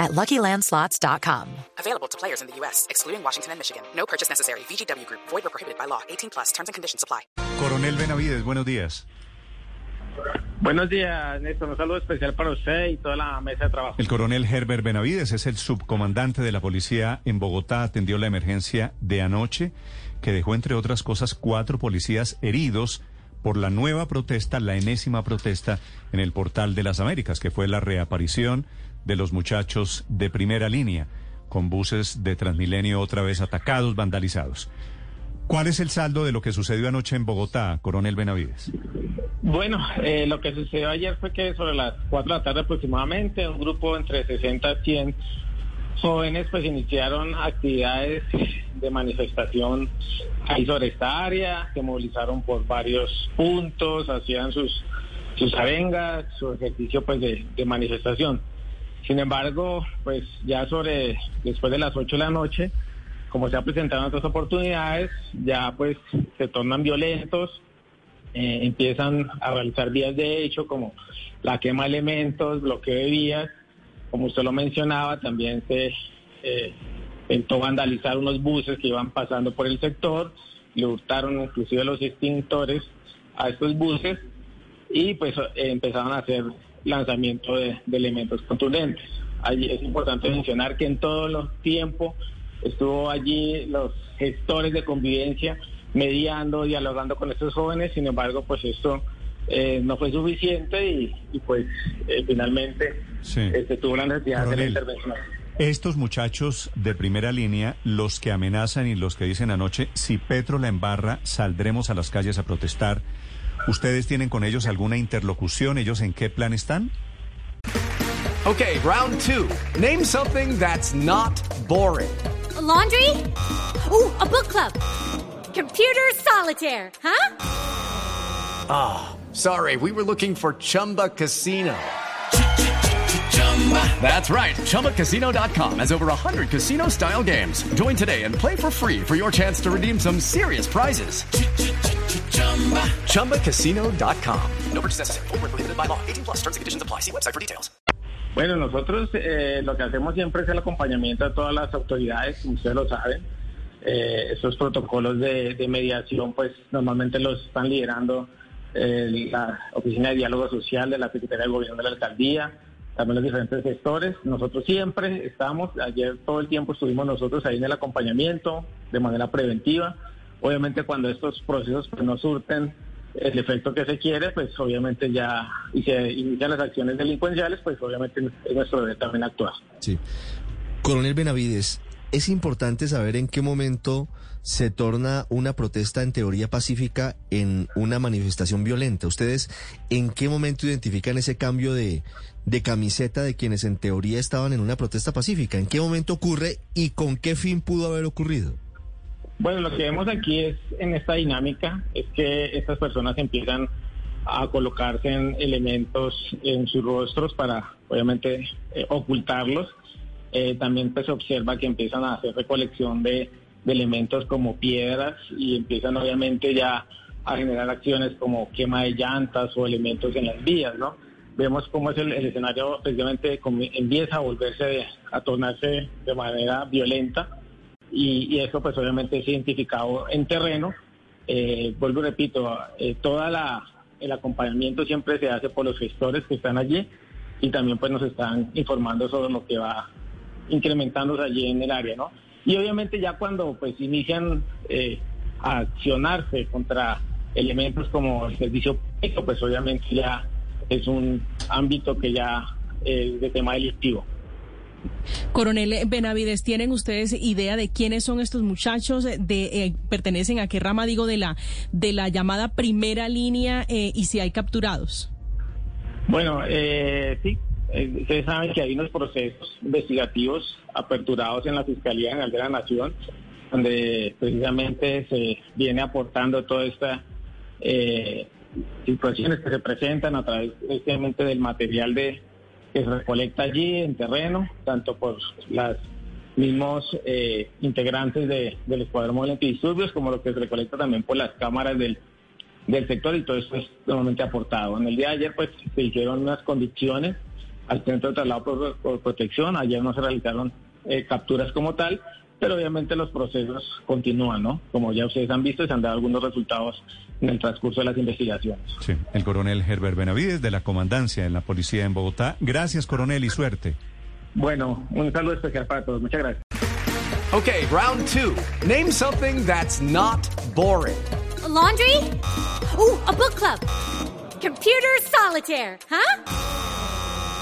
at LuckyLandSlots.com. Available to players in the U.S., excluding Washington and Michigan. No purchase necessary. VGW Group. Void or prohibited by law. 18 plus. Terms and conditions apply. Coronel Benavides, buenos días. Buenos días, Néstor. Un saludo especial para usted y toda la mesa de trabajo. El coronel Herbert Benavides es el subcomandante de la policía en Bogotá. Atendió la emergencia de anoche que dejó, entre otras cosas, cuatro policías heridos por la nueva protesta, la enésima protesta en el Portal de las Américas, que fue la reaparición de los muchachos de primera línea, con buses de Transmilenio otra vez atacados, vandalizados. ¿Cuál es el saldo de lo que sucedió anoche en Bogotá, coronel Benavides? Bueno, eh, lo que sucedió ayer fue que sobre las 4 de la tarde aproximadamente, un grupo entre 60 y 100 jóvenes pues iniciaron actividades de manifestación ahí sobre esta área, se movilizaron por varios puntos, hacían sus, sus arengas, su ejercicio pues de, de manifestación. Sin embargo, pues ya sobre, después de las 8 de la noche, como se ha presentado en otras oportunidades, ya pues se tornan violentos, eh, empiezan a realizar vías de hecho como la quema de elementos, bloqueo de vías, como usted lo mencionaba, también se eh, intentó vandalizar unos buses que iban pasando por el sector, le hurtaron inclusive los extintores a estos buses y pues empezaron a hacer lanzamiento de, elementos contundentes. Es importante mencionar que en todo el tiempo estuvo allí los gestores de convivencia mediando, dialogando con estos jóvenes, sin embargo, pues esto eh, no fue suficiente y, y pues eh, finalmente Sí. este, tuvo la necesidad de la intervención. Estos muchachos de primera línea, los que amenazan y los que dicen anoche, si Petro la embarra, saldremos a las calles a protestar. ¿Ustedes tienen con ellos alguna interlocución? ¿Ellos en qué plan están? Okay, round two. Name something that's not boring. A laundry? Ooh, a book club. Computer solitaire, huh? Sorry, we were looking for Chumba Casino. That's right. ChumbaCasino.com has over 100 casino style games. Join today and play for free for your chance to redeem some serious prizes. ChumbaCasino.com. No purchase necessary. Void where prohibited by law. 18 plus terms and conditions apply. See website for details. Bueno, nosotros eh, lo que hacemos siempre es el acompañamiento a todas las autoridades, como ustedes lo saben. Eh, estos protocolos de, de mediación, pues normalmente los están liderando la Oficina de Diálogo Social de la Secretaría de Gobierno de la Alcaldía, también los diferentes sectores. Nosotros siempre estamos, ayer todo el tiempo estuvimos nosotros ahí en el acompañamiento de manera preventiva. Obviamente cuando estos procesos pues, no surten el efecto que se quiere, pues obviamente ya, y se inician las acciones delincuenciales, pues obviamente es nuestro deber también actuar. Sí. Coronel Benavides, es importante saber en qué momento se torna una protesta en teoría pacífica en una manifestación violenta. ¿Ustedes en qué momento identifican ese cambio de, de camiseta de quienes en teoría estaban en una protesta pacífica? ¿En qué momento ocurre y con qué fin pudo haber ocurrido? Bueno, lo que vemos aquí es en esta dinámica es que estas personas empiezan a colocarse en elementos en sus rostros para obviamente eh, ocultarlos. Eh, también pues se observa que empiezan a hacer recolección de, elementos como piedras y empiezan obviamente ya a generar acciones como quema de llantas o elementos en las vías, ¿no? Vemos cómo es el, escenario precisamente empieza a volverse, a tornarse de manera violenta y, eso pues obviamente es identificado en terreno. Eh, vuelvo y repito, eh, toda el acompañamiento siempre se hace por los gestores que están allí y también pues nos están informando sobre lo que va incrementándose allí en el área, ¿no? Y obviamente ya cuando pues inician eh, a accionarse contra elementos como el servicio público, pues obviamente ya es un ámbito que ya es de tema delictivo. Coronel Benavides, ¿tienen ustedes idea de quiénes son estos muchachos? De eh, pertenecen a qué rama digo de la de la llamada primera línea eh, y si hay capturados. Bueno, eh, sí, ustedes saben que hay unos procesos investigativos aperturados en la Fiscalía General de la Nación donde precisamente se viene aportando toda esta eh, situaciones que se presentan a través precisamente del material de que se recolecta allí en terreno, tanto por los mismos eh, integrantes de, del Escuadrón Móvil Antidisturbios, como lo que se recolecta también por las cámaras del, del sector y todo esto es normalmente aportado. En el día de ayer pues se hicieron unas condiciones al centro de traslado por, por protección, ayer no se realizaron eh, capturas como tal, pero obviamente los procesos continúan, ¿no? Como ya ustedes han visto, se han dado algunos resultados en el transcurso de las investigaciones. Sí, el coronel Herbert Benavides de la Comandancia en la Policía en Bogotá. Gracias, coronel, y suerte. Bueno, un saludo especial para todos. Muchas gracias. Okay, round two. Name something that's not boring. A laundry? Ooh, a book club. Computer solitaire, huh?